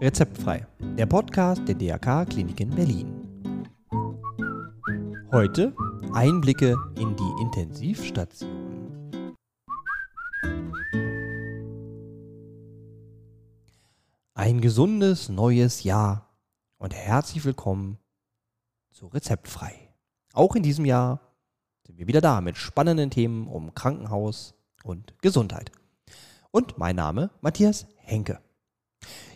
Rezeptfrei, der Podcast der DRK Klinik in Berlin. Heute Einblicke in die Intensivstation. Ein gesundes neues Jahr und herzlich willkommen zu Rezeptfrei. Auch in diesem Jahr sind wir wieder da mit spannenden Themen um Krankenhaus und Gesundheit. Und mein Name Matthias Henke.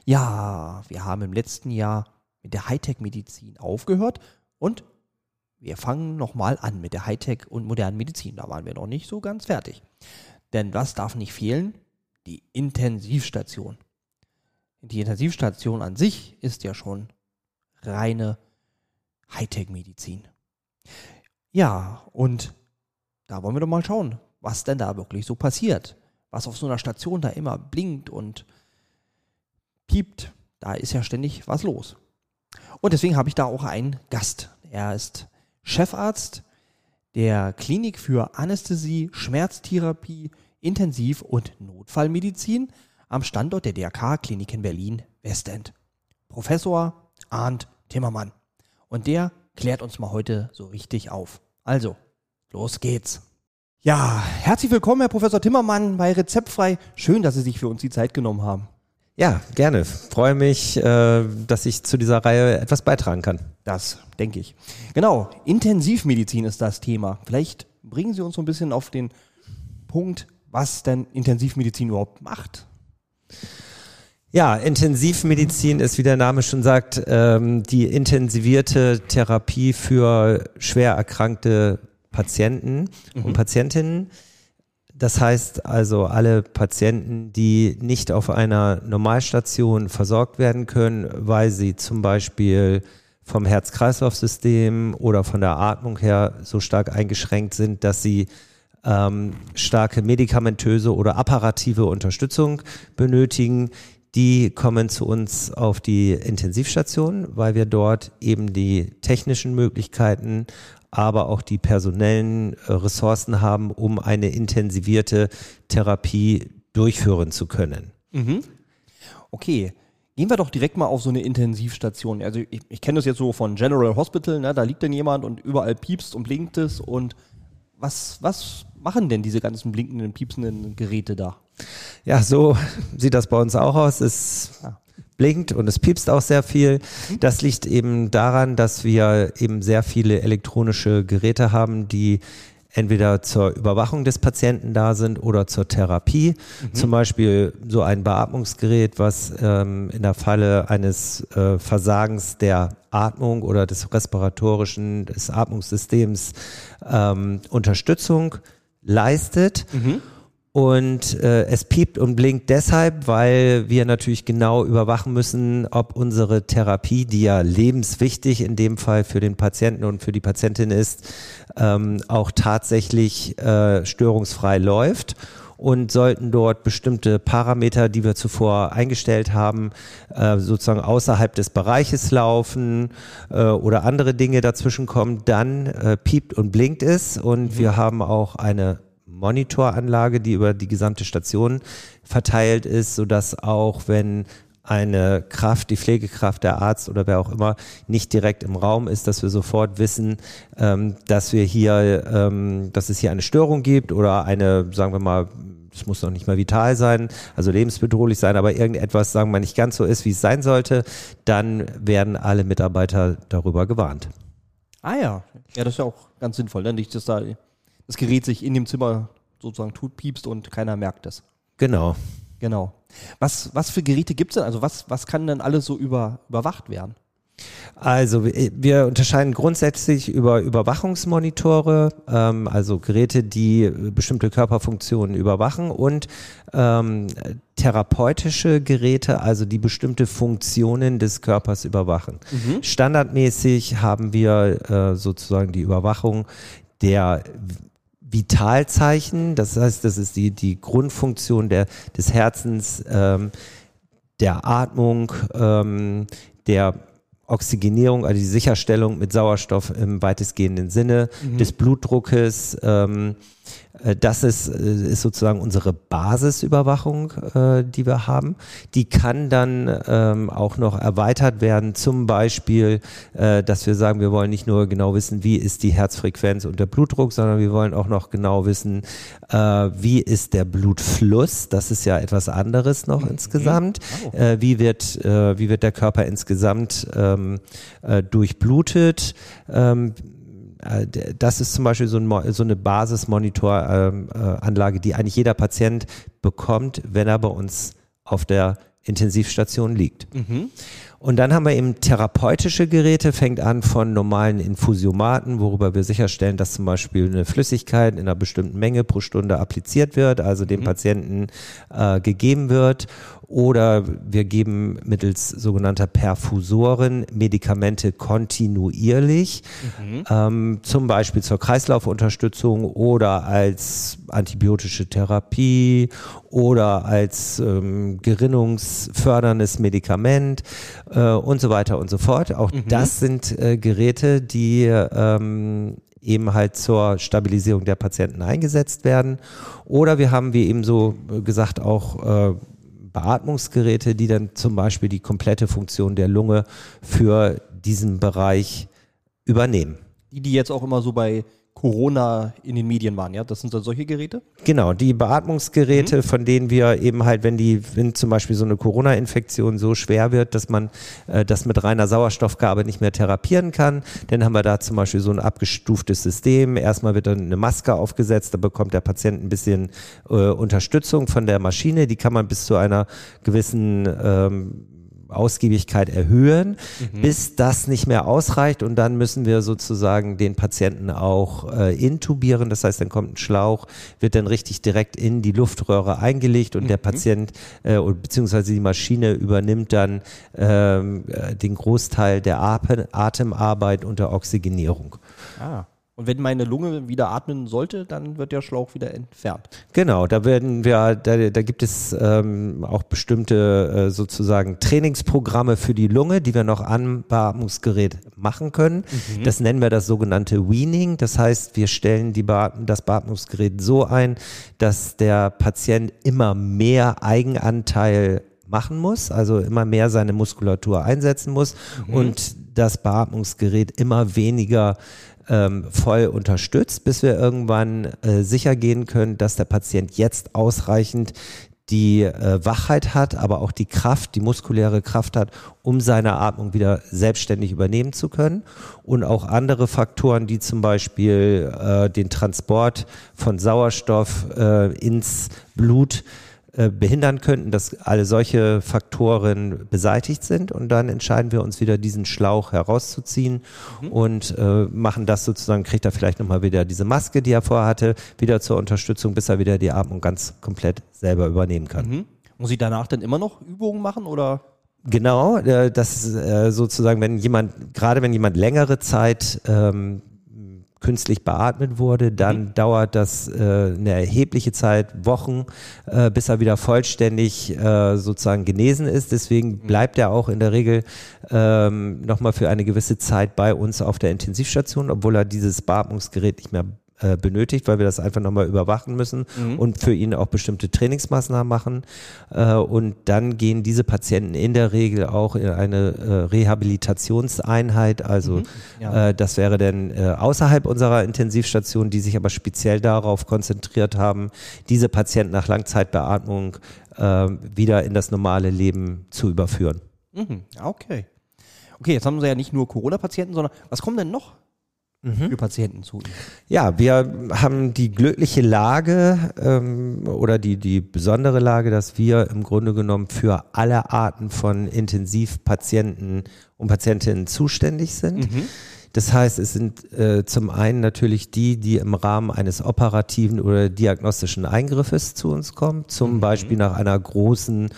Ja, wir haben im letzten Jahr mit der Hightech-Medizin aufgehört und wir fangen nochmal an mit der Hightech- und modernen Medizin. Da waren wir noch nicht so ganz fertig. Denn was darf nicht fehlen? Die Intensivstation. Die Intensivstation an sich ist ja schon reine Hightech-Medizin. Ja, und da wollen wir doch mal schauen, was denn da wirklich so passiert. Was auf so einer Station da immer blinkt und piept, da ist ja ständig was los. Und deswegen habe ich da auch einen Gast. Er ist Chefarzt der Klinik für Anästhesie, Schmerztherapie, Intensiv- und Notfallmedizin am Standort der DRK Klinik in Berlin Westend. Professor Arndt Timmermann. Und der klärt uns mal heute so richtig auf. Also, los geht's. Ja, herzlich willkommen, Herr Professor Timmermann, bei Rezeptfrei. Schön, dass Sie sich für uns die Zeit genommen haben. Ja, gerne. Freue mich, äh, dass ich zu dieser Reihe etwas beitragen kann. Das denke ich. Genau, Intensivmedizin ist das Thema. Vielleicht bringen Sie uns so ein bisschen auf den Punkt, was denn Intensivmedizin überhaupt macht. Ja, Intensivmedizin ist, wie der Name schon sagt, ähm, die intensivierte Therapie für schwer erkrankte Patienten mhm. und Patientinnen. Das heißt also alle Patienten, die nicht auf einer Normalstation versorgt werden können, weil sie zum Beispiel vom Herz-Kreislauf-System oder von der Atmung her so stark eingeschränkt sind, dass sie ähm, starke medikamentöse oder apparative Unterstützung benötigen, die kommen zu uns auf die Intensivstation, weil wir dort eben die technischen Möglichkeiten aber auch die personellen äh, Ressourcen haben, um eine intensivierte Therapie durchführen zu können. Mhm. Okay. Gehen wir doch direkt mal auf so eine Intensivstation. Also ich, ich kenne das jetzt so von General Hospital, ne? da liegt dann jemand und überall piepst und blinkt es. Und was, was machen denn diese ganzen blinkenden, piepsenden Geräte da? Ja, so sieht das bei uns auch aus. Es ja blinkt und es piepst auch sehr viel. Das liegt eben daran, dass wir eben sehr viele elektronische Geräte haben, die entweder zur Überwachung des Patienten da sind oder zur Therapie. Mhm. Zum Beispiel so ein Beatmungsgerät, was ähm, in der Falle eines äh, Versagens der Atmung oder des respiratorischen, des Atmungssystems ähm, Unterstützung leistet. Mhm. Und äh, es piept und blinkt deshalb, weil wir natürlich genau überwachen müssen, ob unsere Therapie, die ja lebenswichtig in dem Fall für den Patienten und für die Patientin ist, ähm, auch tatsächlich äh, störungsfrei läuft. Und sollten dort bestimmte Parameter, die wir zuvor eingestellt haben, äh, sozusagen außerhalb des Bereiches laufen äh, oder andere Dinge dazwischen kommen, dann äh, piept und blinkt es. Und mhm. wir haben auch eine Monitoranlage, die über die gesamte Station verteilt ist, sodass auch wenn eine Kraft, die Pflegekraft, der Arzt oder wer auch immer nicht direkt im Raum ist, dass wir sofort wissen, ähm, dass wir hier, ähm, dass es hier eine Störung gibt oder eine, sagen wir mal, es muss noch nicht mal vital sein, also lebensbedrohlich sein, aber irgendetwas, sagen wir mal, nicht ganz so ist, wie es sein sollte, dann werden alle Mitarbeiter darüber gewarnt. Ah ja, ja, das ist ja auch ganz sinnvoll, ne? nicht, dass da das Gerät sich in dem Zimmer sozusagen tut, piepst und keiner merkt es. Genau. Genau. Was, was für Geräte gibt es denn? Also was, was kann denn alles so über, überwacht werden? Also wir unterscheiden grundsätzlich über Überwachungsmonitore, ähm, also Geräte, die bestimmte Körperfunktionen überwachen und ähm, therapeutische Geräte, also die bestimmte Funktionen des Körpers überwachen. Mhm. Standardmäßig haben wir äh, sozusagen die Überwachung der Vitalzeichen, das heißt, das ist die, die Grundfunktion der, des Herzens, ähm, der Atmung, ähm, der Oxygenierung, also die Sicherstellung mit Sauerstoff im weitestgehenden Sinne, mhm. des Blutdruckes, ähm, Äh, das ist, äh, ist sozusagen unsere Basisüberwachung, äh, die wir haben. Die kann dann ähm, auch noch erweitert werden, zum Beispiel, äh, dass wir sagen, wir wollen nicht nur genau wissen, wie ist die Herzfrequenz und der Blutdruck, sondern wir wollen auch noch genau wissen, äh, wie ist der Blutfluss. Das ist ja etwas anderes noch mhm. insgesamt. Oh. Äh, wie, wird, äh, wie wird der Körper insgesamt ähm, äh, durchblutet? Ähm, äh, das ist zum Beispiel so, ein, so eine Basismonitoranlage, die eigentlich jeder Patient bekommt, wenn er bei uns auf der Intensivstation liegt. Mhm. Und dann haben wir eben therapeutische Geräte, fängt an von normalen Infusiomaten, worüber wir sicherstellen, dass zum Beispiel eine Flüssigkeit in einer bestimmten Menge pro Stunde appliziert wird, also dem mhm. Patienten äh, gegeben wird oder wir geben mittels sogenannter Perfusoren Medikamente kontinuierlich, mhm. ähm, zum Beispiel zur Kreislaufunterstützung oder als antibiotische Therapie oder als ähm, gerinnungsförderndes Medikament äh, und so weiter und so fort. Auch mhm. das sind äh, Geräte, die ähm, eben halt zur Stabilisierung der Patienten eingesetzt werden. Oder wir haben, wie eben so gesagt, auch äh, Beatmungsgeräte, die dann zum Beispiel die komplette Funktion der Lunge für diesen Bereich übernehmen. Die, die jetzt auch immer so bei Corona in den Medien waren, ja? Das sind dann solche Geräte? Genau, die Beatmungsgeräte, mhm. von denen wir eben halt, wenn die, wenn zum Beispiel so eine Corona-Infektion so schwer wird, dass man äh, das mit reiner Sauerstoffgabe nicht mehr therapieren kann, dann haben wir da zum Beispiel so ein abgestuftes System. Erstmal wird dann eine Maske aufgesetzt, da bekommt der Patient ein bisschen äh, Unterstützung von der Maschine, die kann man bis zu einer gewissen ähm, Ausgiebigkeit erhöhen, mhm. bis das nicht mehr ausreicht und dann müssen wir sozusagen den Patienten auch äh, intubieren. Das heißt, dann kommt ein Schlauch, wird dann richtig direkt in die Luftröhre eingelegt und mhm. der Patient äh, beziehungsweise die Maschine übernimmt dann ähm, äh, den Großteil der Atemarbeit und der Oxygenierung. Ah. Und wenn meine Lunge wieder atmen sollte, dann wird der Schlauch wieder entfernt. Genau, da werden wir, da, da gibt es ähm, auch bestimmte äh, sozusagen Trainingsprogramme für die Lunge, die wir noch am Beatmungsgerät machen können. Mhm. Das nennen wir das sogenannte Weaning. Das heißt, wir stellen die Beatm das Beatmungsgerät so ein, dass der Patient immer mehr Eigenanteil machen muss, also immer mehr seine Muskulatur einsetzen muss mhm. und das Beatmungsgerät immer weniger ähm, voll unterstützt, bis wir irgendwann äh, sicher gehen können, dass der Patient jetzt ausreichend die äh, Wachheit hat, aber auch die Kraft, die muskuläre Kraft hat, um seine Atmung wieder selbstständig übernehmen zu können. Und auch andere Faktoren, die zum Beispiel äh, den Transport von Sauerstoff äh, ins Blut behindern könnten, dass alle solche Faktoren beseitigt sind und dann entscheiden wir uns wieder diesen Schlauch herauszuziehen mhm. und äh, machen das sozusagen, kriegt er vielleicht nochmal wieder diese Maske, die er vorher hatte, wieder zur Unterstützung, bis er wieder die Atmung ganz komplett selber übernehmen kann. Mhm. Muss ich danach dann immer noch Übungen machen oder? Genau, äh, das sozusagen, wenn jemand, gerade wenn jemand längere Zeit ähm, künstlich beatmet wurde, dann mhm. dauert das äh, eine erhebliche Zeit, Wochen, äh, bis er wieder vollständig äh, sozusagen genesen ist. Deswegen mhm. bleibt er auch in der Regel ähm, nochmal für eine gewisse Zeit bei uns auf der Intensivstation, obwohl er dieses Beatmungsgerät nicht mehr äh, benötigt, weil wir das einfach nochmal überwachen müssen mhm. und für ihn auch bestimmte Trainingsmaßnahmen machen. Äh, und dann gehen diese Patienten in der Regel auch in eine äh, Rehabilitationseinheit. Also mhm. ja. Äh, das wäre dann äh, außerhalb unserer Intensivstation, die sich aber speziell darauf konzentriert haben, diese Patienten nach Langzeitbeatmung äh, wieder in das normale Leben zu überführen. Mhm. Okay. Okay, jetzt haben Sie ja nicht nur Corona-Patienten, sondern was kommen denn noch mhm. für Patienten zu Ja, wir haben die glückliche Lage ähm, oder die, die besondere Lage, dass wir im Grunde genommen für alle Arten von Intensivpatienten und Patientinnen zuständig sind. Mhm. Das heißt, es sind äh, zum einen natürlich die, die im Rahmen eines operativen oder diagnostischen Eingriffes zu uns kommen, zum mhm. Beispiel nach einer großen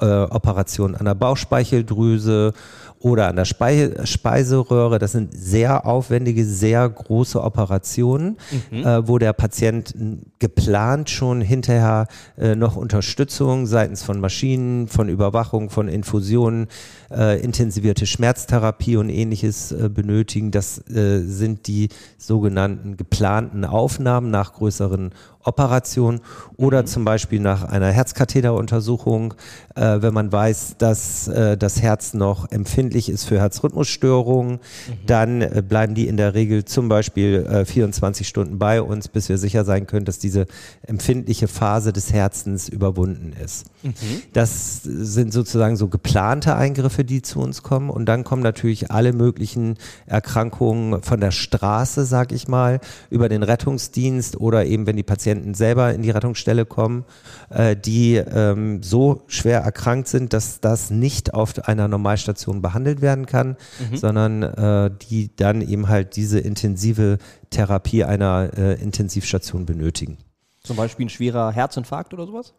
äh, Operationen an der Bauchspeicheldrüse oder an der Spei Speiseröhre. Das sind sehr aufwendige, sehr große Operationen, mhm. äh, wo der Patient geplant schon hinterher äh, noch Unterstützung seitens von Maschinen, von Überwachung, von Infusionen, äh, intensivierte Schmerztherapie und ähnliches äh, benötigen. Das äh, sind die sogenannten geplanten Aufnahmen nach größeren Operation oder mhm. zum Beispiel nach einer Herzkatheteruntersuchung, äh, wenn man weiß, dass das Herz noch empfindlich ist für Herzrhythmusstörungen, mhm. dann äh, bleiben die in der Regel zum Beispiel 24 äh, Stunden bei uns, bis wir sicher sein können, dass diese empfindliche Phase des Herzens überwunden ist. Mhm. Das sind sozusagen so geplante Eingriffe, die zu uns kommen und dann kommen natürlich alle möglichen Erkrankungen von der Straße, sag ich mal, über den Rettungsdienst oder eben wenn die Patienten selber in die Rettungsstelle kommen, äh, die ähm, so schwer erkrankt sind, dass das nicht auf einer Normalstation behandelt werden kann, mhm. sondern äh, die dann eben halt diese intensive Therapie einer äh, Intensivstation benötigen. Zum Beispiel ein schwerer Herzinfarkt oder sowas?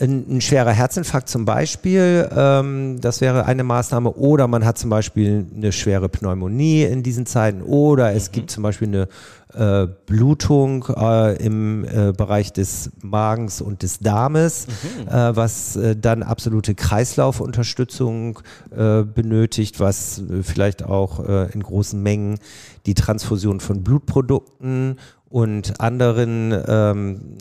Ein, ein schwerer Herzinfarkt zum Beispiel, ähm, das wäre eine Maßnahme. Oder man hat zum Beispiel eine schwere Pneumonie in diesen Zeiten. Oder es mhm. gibt zum Beispiel eine äh, Blutung äh, im äh, Bereich des Magens und des Darmes, mhm. Äh, was äh, dann absolute Kreislaufunterstützung äh, benötigt, was vielleicht auch in großen Mengen die Transfusion von Blutprodukten und anderen ähm,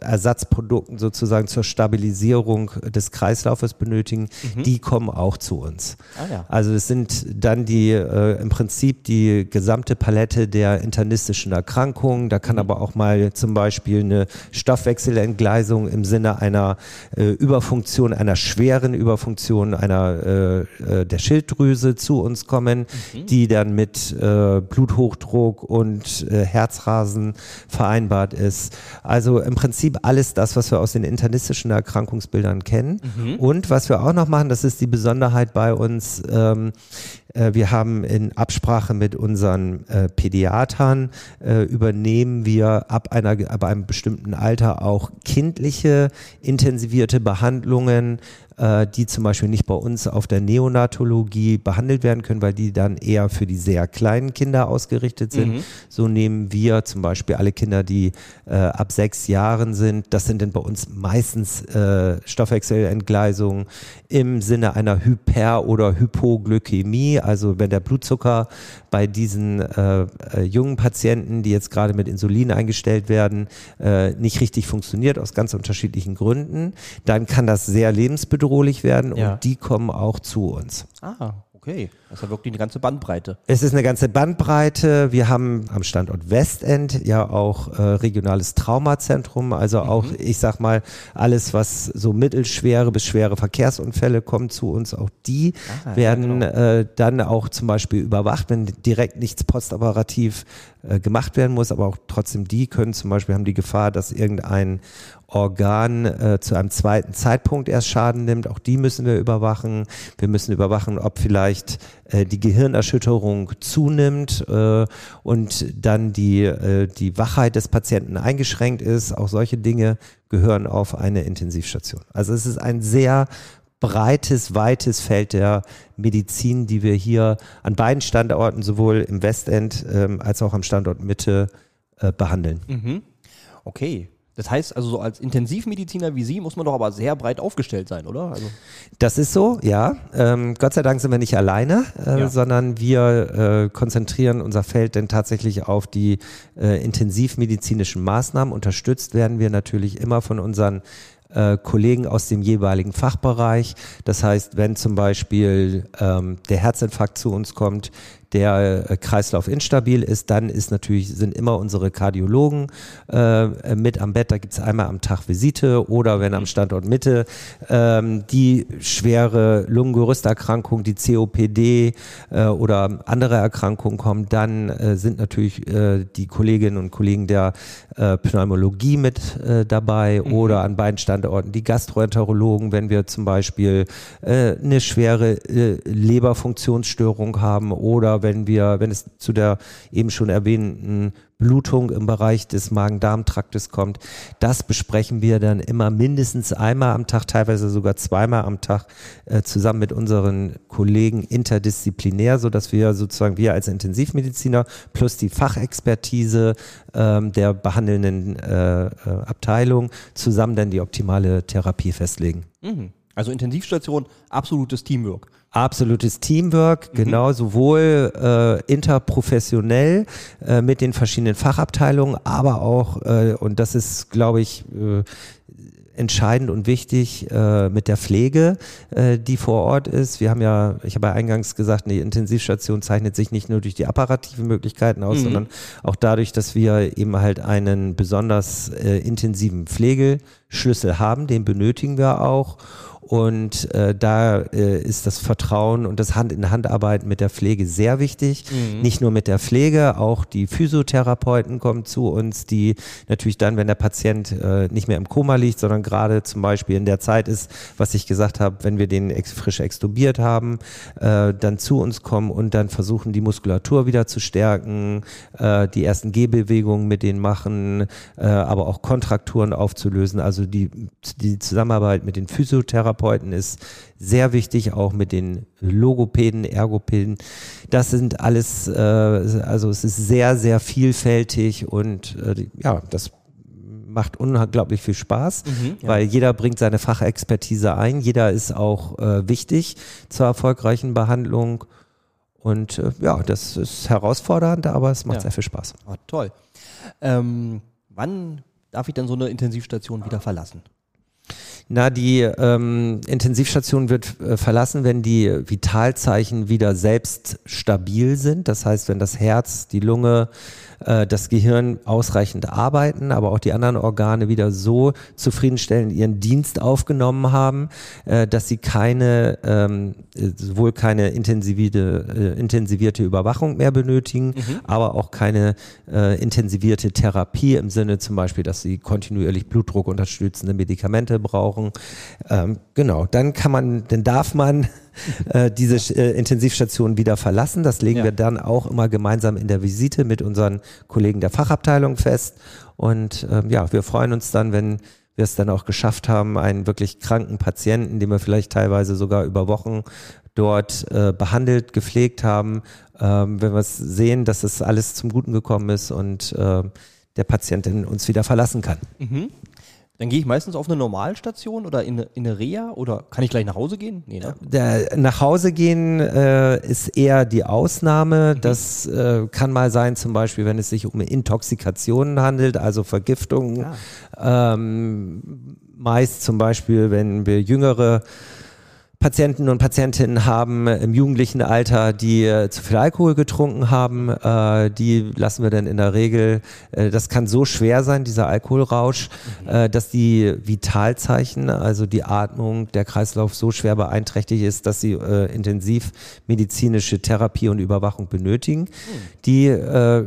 Ersatzprodukten sozusagen zur Stabilisierung des Kreislaufes benötigen, mhm. die kommen auch zu uns. Ah, ja. Also es sind dann die äh, im Prinzip die gesamte Palette der internistischen Erkrankungen. Da kann mhm. aber auch mal zum Beispiel eine Stoffwechselentgleisung im Sinne einer äh, Überfunktion, einer schweren Überfunktion einer äh, äh der Schilddrüse zu uns kommen, mhm. die dann mit äh, Bluthochdruck und äh, Herzrasen vereinbart ist. Also im Prinzip alles das, was wir aus den internistischen Erkrankungsbildern kennen. Mhm. Und was wir auch noch machen, das ist die Besonderheit bei uns, ähm, äh, wir haben in Absprache mit unseren äh, Pädiatern äh, übernehmen wir ab einer ab einem bestimmten Alter auch kindliche intensivierte Behandlungen äh, die zum Beispiel nicht bei uns auf der Neonatologie behandelt werden können, weil die dann eher für die sehr kleinen Kinder ausgerichtet sind. Mhm. So nehmen wir zum Beispiel alle Kinder, die äh, ab sechs Jahren sind. Das sind dann bei uns meistens äh, Stoffwechselentgleisungen im Sinne einer Hyper- oder Hypoglykämie. Also wenn der Blutzucker bei diesen äh, äh, jungen Patienten, die jetzt gerade mit Insulin eingestellt werden, äh, nicht richtig funktioniert aus ganz unterschiedlichen Gründen, dann kann das sehr lebensbedrohlich werden ja. und die kommen auch zu uns. Ah, Okay, das ist ja wirklich eine ganze Bandbreite. Es ist eine ganze Bandbreite. Wir haben am Standort Westend ja auch äh, regionales Traumazentrum, also mhm. auch, ich sag mal, alles, was so mittelschwere bis schwere Verkehrsunfälle kommt zu uns, auch die ah, werden ja, genau. äh, dann auch zum Beispiel überwacht, wenn direkt nichts postoperativ äh, gemacht werden muss, aber auch trotzdem die können zum Beispiel haben die Gefahr, dass irgendein Organ äh, zu einem zweiten Zeitpunkt erst Schaden nimmt. Auch die müssen wir überwachen. Wir müssen überwachen, ob vielleicht äh, die Gehirnerschütterung zunimmt äh, und dann die, äh, die Wachheit des Patienten eingeschränkt ist. Auch solche Dinge gehören auf eine Intensivstation. Also es ist ein sehr breites, weites Feld der Medizin, die wir hier an beiden Standorten, sowohl im Westend ähm, als auch am Standort Mitte, äh, behandeln. Mhm. Okay, das heißt also, so als Intensivmediziner wie Sie muss man doch aber sehr breit aufgestellt sein, oder? Also das ist so, ja. Ähm, Gott sei Dank sind wir nicht alleine, äh, ja. sondern wir äh, konzentrieren unser Feld denn tatsächlich auf die äh, intensivmedizinischen Maßnahmen. Unterstützt werden wir natürlich immer von unseren äh, Kollegen aus dem jeweiligen Fachbereich. Das heißt, wenn zum Beispiel ähm, der Herzinfarkt zu uns kommt, der äh, Kreislauf instabil ist, dann ist natürlich, sind immer unsere Kardiologen äh, mit am Bett. Da gibt es einmal am Tag Visite oder wenn am Standort Mitte ähm, die schwere Lungengerüsterkrankung, die COPD äh, oder andere Erkrankungen kommen, dann äh, sind natürlich äh, die Kolleginnen und Kollegen der äh, Pneumologie mit dabei mhm. oder an beiden Standorten die Gastroenterologen, wenn wir zum Beispiel eine schwere Leberfunktionsstörung haben oder wenn wir, wenn es zu der eben schon erwähnten Blutung im Bereich des Magen-Darm-Traktes kommt. Das besprechen wir dann immer mindestens einmal am Tag, teilweise sogar zweimal am Tag äh, zusammen mit unseren Kollegen interdisziplinär, so dass wir sozusagen wir als Intensivmediziner plus die Fachexpertise ähm, der behandelnden äh, äh, Abteilung zusammen dann die optimale Therapie festlegen. Mhm. Also Intensivstation, absolutes Teamwork. Absolutes Teamwork, mhm. genau, sowohl äh, interprofessionell äh, mit den verschiedenen Fachabteilungen, aber auch, äh, und das ist, glaube ich, äh, entscheidend und wichtig äh, mit der Pflege, äh, die vor Ort ist. Wir haben ja, ich habe ja eingangs gesagt, die Intensivstation zeichnet sich nicht nur durch die apparativen Möglichkeiten aus, mhm. sondern auch dadurch, dass wir eben halt einen besonders äh, intensiven Pflegeschlüssel haben, den benötigen wir auch. Und äh, da äh, ist das Vertrauen und das Hand-in-Hand-Arbeiten mit der Pflege sehr wichtig. Mhm. Nicht nur mit der Pflege, auch die Physiotherapeuten kommen zu uns, die natürlich dann, wenn der Patient äh, nicht mehr im Koma liegt, sondern gerade zum Beispiel in der Zeit ist, was ich gesagt habe, wenn wir den ex frisch extubiert haben, äh, dann zu uns kommen und dann versuchen, die Muskulatur wieder zu stärken, äh, die ersten Gehbewegungen mit denen machen, äh, aber auch Kontrakturen aufzulösen. Also die, die Zusammenarbeit mit den Physiotherapeuten Therapeuten ist sehr wichtig, auch mit den Logopäden, Ergopäden. Das sind alles, äh, also es ist sehr, sehr vielfältig und äh, ja, das macht unglaublich viel Spaß, mhm, ja. weil jeder bringt seine Fachexpertise ein, jeder ist auch äh, wichtig zur erfolgreichen Behandlung. Und äh, ja, das ist herausfordernd, aber es macht ja. sehr viel Spaß. Oh, toll. Ähm, wann darf ich denn so eine Intensivstation wieder verlassen? Na, die ähm, Intensivstation wird äh, verlassen, wenn die Vitalzeichen wieder selbst stabil sind. Das heißt, wenn das Herz, die Lunge, äh, das Gehirn ausreichend arbeiten, aber auch die anderen Organe wieder so zufriedenstellend ihren Dienst aufgenommen haben, äh, dass sie keine, ähm, sowohl keine intensivierte, äh, intensivierte Überwachung mehr benötigen, mhm. aber auch keine äh, intensivierte Therapie im Sinne zum Beispiel, dass sie kontinuierlich Blutdruck unterstützende Medikamente brauchen. Ähm, genau, dann kann man, dann darf man äh, diese äh, Intensivstation wieder verlassen. Das legen ja. wir dann auch immer gemeinsam in der Visite mit unseren Kollegen der Fachabteilung fest. Und ähm, ja, wir freuen uns dann, wenn wir es dann auch geschafft haben, einen wirklich kranken Patienten, den wir vielleicht teilweise sogar über Wochen dort äh, behandelt, gepflegt haben, ähm, wenn wir es sehen, dass es alles zum Guten gekommen ist und äh, der Patient uns wieder verlassen kann. Mhm. Dann gehe ich meistens auf eine Normalstation oder in, in eine Reha oder kann ich gleich nach Hause gehen? Nee, ne? Der, nach Hause gehen äh, ist eher die Ausnahme. Mhm. Das äh, kann mal sein, zum Beispiel, wenn es sich um Intoxikationen handelt, also Vergiftungen. Ja. Ähm, meist zum Beispiel, wenn wir jüngere Patienten und Patientinnen haben im jugendlichen Alter, die äh, zu viel Alkohol getrunken haben. Äh, die lassen wir dann in der Regel, äh, das kann so schwer sein, dieser Alkoholrausch, mhm. dass die Vitalzeichen, also die Atmung, der Kreislauf so schwer beeinträchtigt ist, dass sie intensiv medizinische Therapie und Überwachung benötigen. Mhm. Die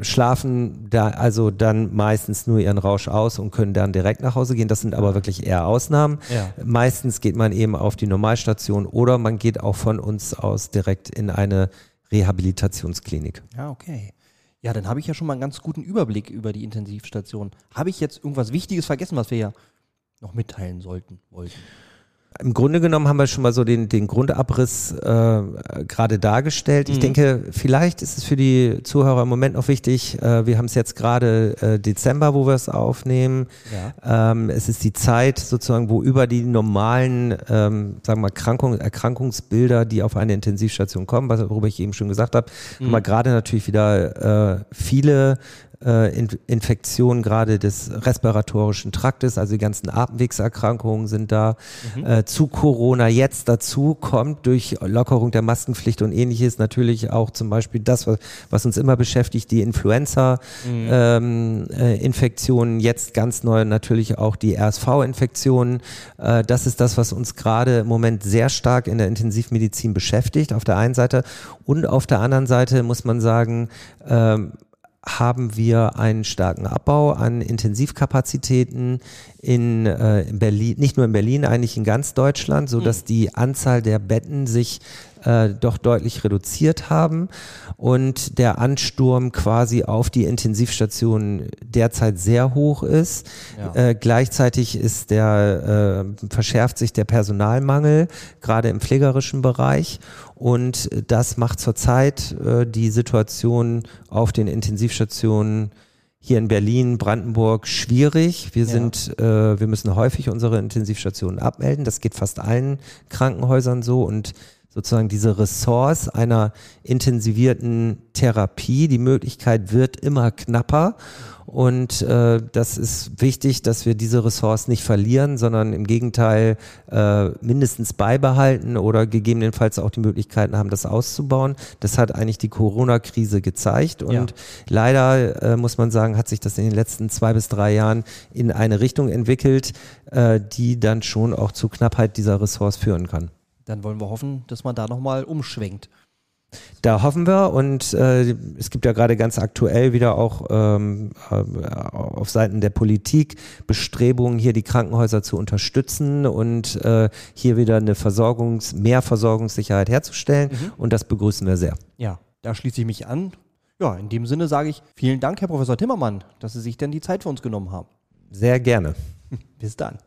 schlafen da also dann meistens nur ihren Rausch aus und können dann direkt nach Hause gehen. Das sind aber wirklich eher Ausnahmen. Ja. Meistens geht man eben auf die Normalstation oder man geht auch von uns aus direkt in eine Rehabilitationsklinik. Ja, okay. Ja, dann habe ich ja schon mal einen ganz guten Überblick über die Intensivstation. Habe ich jetzt irgendwas Wichtiges vergessen, was wir ja noch mitteilen sollten, wollten? Im Grunde genommen haben wir schon mal so den, den Grundabriss äh, gerade dargestellt. Ich mhm. denke, vielleicht ist es für die Zuhörer im Moment noch wichtig. Äh, wir haben es jetzt gerade äh, Dezember, wo wir es aufnehmen. Ja. Ähm, es ist die Zeit sozusagen, wo über die normalen, ähm, sagen wir mal, Erkrankung, Erkrankungsbilder, die auf eine Intensivstation kommen, was, worüber ich eben schon gesagt habe, mhm. haben wir gerade natürlich wieder äh, viele äh, Infektionen gerade des respiratorischen Traktes, also die ganzen Atemwegserkrankungen sind da. Mhm. Äh, zu Corona jetzt dazu kommt durch Lockerung der Maskenpflicht und ähnliches natürlich auch zum Beispiel das, was, was uns immer beschäftigt, die Influenza-Infektionen, mhm. ähm, jetzt ganz neu natürlich auch die RSV-Infektionen. Äh, das ist das, was uns gerade im Moment sehr stark in der Intensivmedizin beschäftigt, auf der einen Seite. Und auf der anderen Seite muss man sagen, ähm, haben wir einen starken Abbau an Intensivkapazitäten in, äh, in Berlin, nicht nur in Berlin, eigentlich in ganz Deutschland, so dass mhm. die Anzahl der Betten sich äh, doch deutlich reduziert haben und der Ansturm quasi auf die Intensivstationen derzeit sehr hoch ist. Ja. Äh, gleichzeitig ist der, äh, verschärft sich der Personalmangel, gerade im pflegerischen Bereich. Und das macht zurzeit äh, die Situation auf den Intensivstationen hier in Berlin, Brandenburg schwierig. Wir ja. sind, äh, wir müssen häufig unsere Intensivstationen abmelden. Das geht fast allen Krankenhäusern so und sozusagen diese Ressource einer intensivierten Therapie, die Möglichkeit wird immer knapper. Und äh, das ist wichtig, dass wir diese Ressource nicht verlieren, sondern im Gegenteil äh, mindestens beibehalten oder gegebenenfalls auch die Möglichkeiten haben, das auszubauen. Das hat eigentlich die Corona-Krise gezeigt. Und ja. leider äh, muss man sagen, hat sich das in den letzten zwei bis drei Jahren in eine Richtung entwickelt, äh, die dann schon auch zu Knappheit dieser Ressource führen kann. Dann wollen wir hoffen, dass man da nochmal umschwenkt. Da hoffen wir und äh, es gibt ja gerade ganz aktuell wieder auch ähm, äh, auf Seiten der Politik Bestrebungen, hier die Krankenhäuser zu unterstützen und äh, hier wieder eine Versorgungs-, mehr Versorgungssicherheit herzustellen mhm. und das begrüßen wir sehr. Ja, da schließe ich mich an. Ja, in dem Sinne sage ich vielen Dank, Herr Professor Timmermann, dass Sie sich denn die Zeit für uns genommen haben. Sehr gerne. Bis dann.